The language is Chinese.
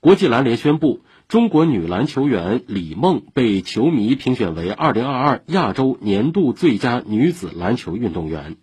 国际篮联宣布，中国女篮球员李梦被球迷评选为2022亚洲年度最佳女子篮球运动员。